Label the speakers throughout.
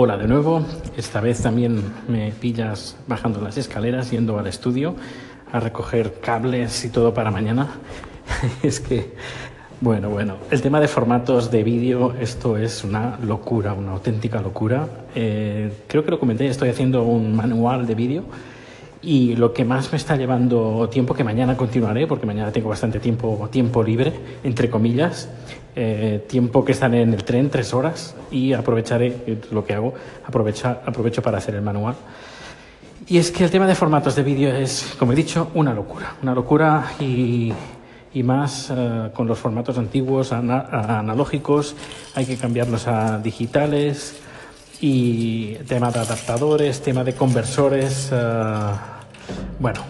Speaker 1: Hola de nuevo, esta vez también me pillas bajando las escaleras, yendo al estudio a recoger cables y todo para mañana. es que, bueno, bueno, el tema de formatos de vídeo, esto es una locura, una auténtica locura. Eh, creo que lo comenté, estoy haciendo un manual de vídeo y lo que más me está llevando tiempo, que mañana continuaré, porque mañana tengo bastante tiempo, tiempo libre, entre comillas, eh, tiempo que estaré en el tren, tres horas, y aprovecharé lo que hago, aprovecha, aprovecho para hacer el manual. Y es que el tema de formatos de vídeo es, como he dicho, una locura, una locura y, y más uh, con los formatos antiguos, ana analógicos, hay que cambiarlos a digitales y tema de adaptadores, tema de conversores. Uh, bueno,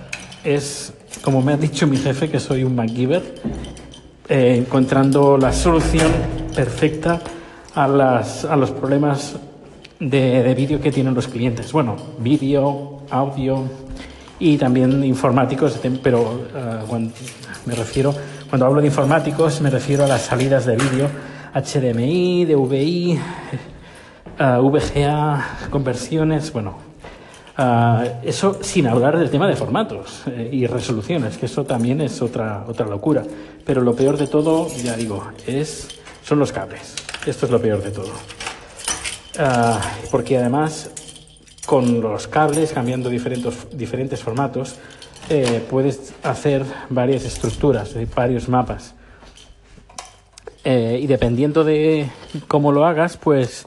Speaker 1: es como me ha dicho mi jefe que soy un MacGyver, eh, encontrando la solución perfecta a, las, a los problemas de, de vídeo que tienen los clientes. Bueno, vídeo, audio y también informáticos, pero uh, me refiero, cuando hablo de informáticos me refiero a las salidas de vídeo HDMI, DVI, uh, VGA, conversiones, bueno, uh, eso sin hablar del tema de formatos eh, y resoluciones, que eso también es otra, otra locura. Pero lo peor de todo, ya digo, es, son los cables. Esto es lo peor de todo. Uh, porque además, con los cables, cambiando diferentes, diferentes formatos, eh, puedes hacer varias estructuras, varios mapas. Eh, y dependiendo de cómo lo hagas, pues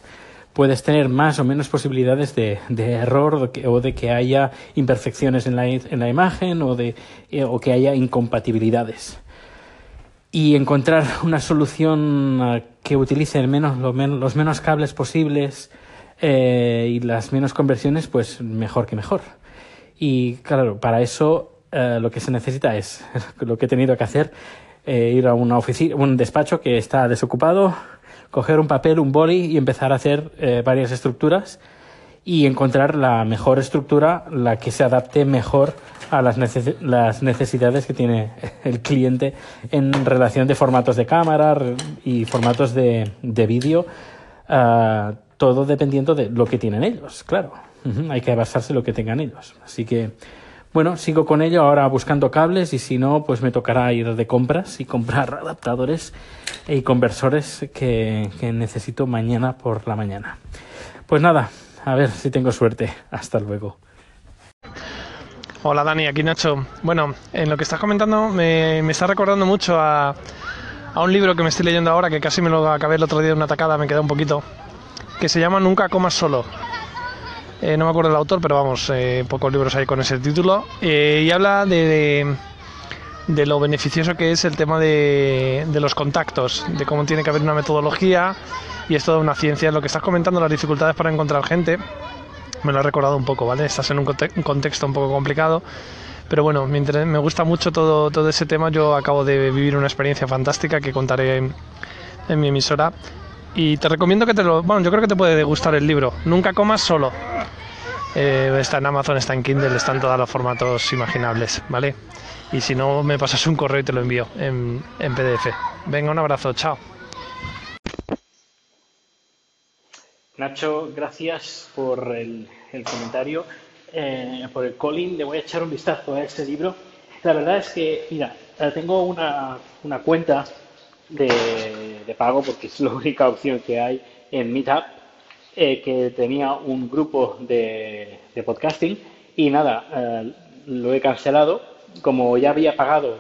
Speaker 1: puedes tener más o menos posibilidades de, error o, de que haya imperfecciones en la, en la imagen o, de, eh, o que haya incompatibilidades. Y encontrar una solución uh, que utilice menos, lo men los menos cables posibles eh, y las menos conversiones, pues mejor que mejor. Y claro, para eso uh, lo que se necesita es lo que he tenido que hacer, eh, ir a una oficina, un despacho que está desocupado, coger un papel, un boli y empezar a hacer eh, varias estructuras y encontrar la mejor estructura, la que se adapte mejor a las, neces las necesidades que tiene el cliente en relación de formatos de cámara y formatos de, de vídeo, uh, todo dependiendo de lo que tienen ellos, claro. Hay que basarse en lo que tengan ellos. Así que, bueno, sigo con ello ahora buscando cables y si no, pues me tocará ir de compras y comprar adaptadores y conversores que, necesito mañana por la mañana. Pues nada, a ver si tengo suerte. Hasta luego.
Speaker 2: Hola Dani, aquí Nacho. Bueno, en lo que estás comentando me, me está recordando mucho a, un libro que me estoy leyendo ahora, que casi me lo acabé el otro día de una tacada, me queda un poquito, que se llama Nunca comas solo. Eh, no me acuerdo del autor, pero vamos, eh, pocos libros hay con ese título. Eh, y habla de, de, de, lo beneficioso que es el tema de, de los contactos, de cómo tiene que haber una metodología y es toda una ciencia. Lo que estás comentando, las dificultades para encontrar gente, me lo ha recordado un poco, ¿vale? Estás en un, un contexto un poco complicado, pero bueno, me, me, gusta mucho todo, todo ese tema. Yo acabo de vivir una experiencia fantástica que contaré en, en mi emisora. Y te recomiendo que te lo. Bueno, yo creo que te puede gustar el libro. Nunca comas solo. Eh, está en Amazon, está en Kindle, están todos los formatos imaginables, ¿vale? Y si no, me pasas un correo y te lo envío en, en PDF. Venga, un abrazo, chao.
Speaker 1: Nacho, gracias por el, comentario, eh, por el calling. Le voy a echar un vistazo a este libro. La verdad es que, mira, tengo una, una cuenta de, de, pago porque es la única opción que hay en Meetup, eh, que tenía un grupo de, podcasting y nada, eh, lo he cancelado. Como ya había pagado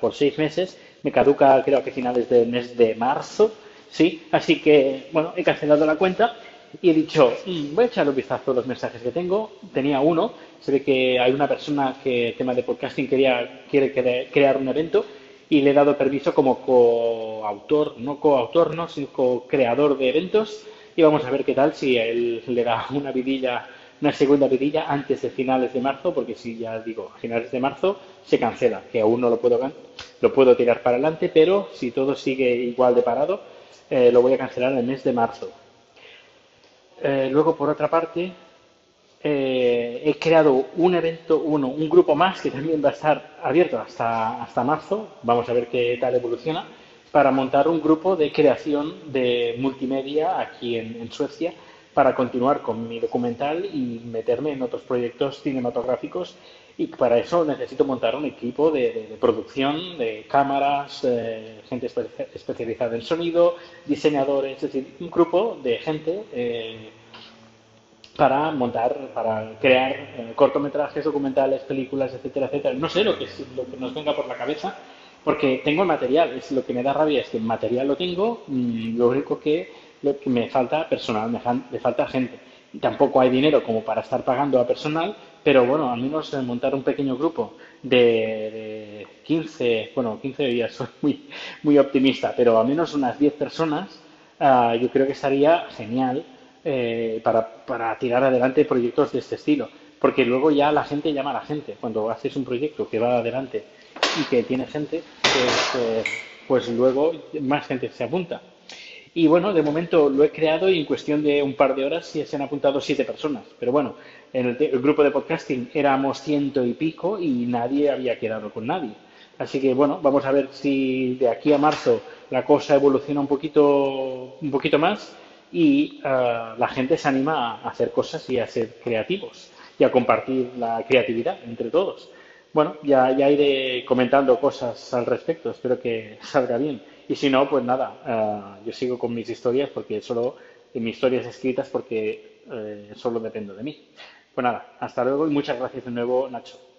Speaker 1: por seis meses, me caduca creo que finales del mes de marzo, sí, así que bueno, he cancelado la cuenta y he dicho, mmm, voy a echar un vistazo a los mensajes que tengo. Tenía uno, se ve que hay una persona que, tema de podcasting, quería, quiere crear un evento y le he dado permiso como coautor, no coautor, no, sino co-creador de eventos. Y vamos a ver qué tal si él le da una vidilla, una segunda vidilla antes de finales de marzo, porque si ya digo, finales de marzo se cancela, que aún no lo puedo, lo puedo tirar para adelante, pero si todo sigue igual de parado, eh, lo voy a cancelar en el mes de marzo. Eh, luego, por otra parte, eh, he creado un evento, uno, un grupo más que también va a estar abierto hasta, hasta marzo, vamos a ver qué tal evoluciona, para montar un grupo de creación de multimedia aquí en, Suecia para continuar con mi documental y meterme en otros proyectos cinematográficos y para eso necesito montar un equipo de, producción, de cámaras, eh, gente especializada en sonido, diseñadores, es decir, un grupo de gente eh, para montar, para crear eh, cortometrajes, documentales, películas, etcétera, etcétera. No sé lo que, lo que nos venga por la cabeza, porque tengo el material. Es lo que me da rabia es que el material lo tengo, y lo único que, lo que me falta personal, me, falta gente. Tampoco hay dinero como para estar pagando a personal, pero bueno, al menos montar un pequeño grupo de, 15, bueno, 15 días soy muy, muy optimista, pero al menos unas 10 personas, ah, yo creo que estaría genial eh, para, para tirar adelante proyectos de este estilo. Porque luego ya la gente llama a la gente. Cuando haces un proyecto que va adelante y que tiene gente, pues, eh, pues luego más gente se apunta. Y bueno, de momento lo he creado y en cuestión de un par de horas se han apuntado siete personas. Pero bueno, en el, grupo de podcasting éramos ciento y pico y nadie había quedado con nadie. Así que bueno, vamos a ver si de aquí a marzo la cosa evoluciona un poquito, un poquito más y eh, la gente se anima a hacer cosas y a ser creativos y a compartir la creatividad entre todos. Bueno, ya, ya iré comentando cosas al respecto, espero que salga bien. Y si no, pues nada, eh, yo sigo con mis historias porque solo mis historias escritas porque eh, solo dependo de mí. Pues nada, hasta luego y muchas gracias de nuevo, Nacho.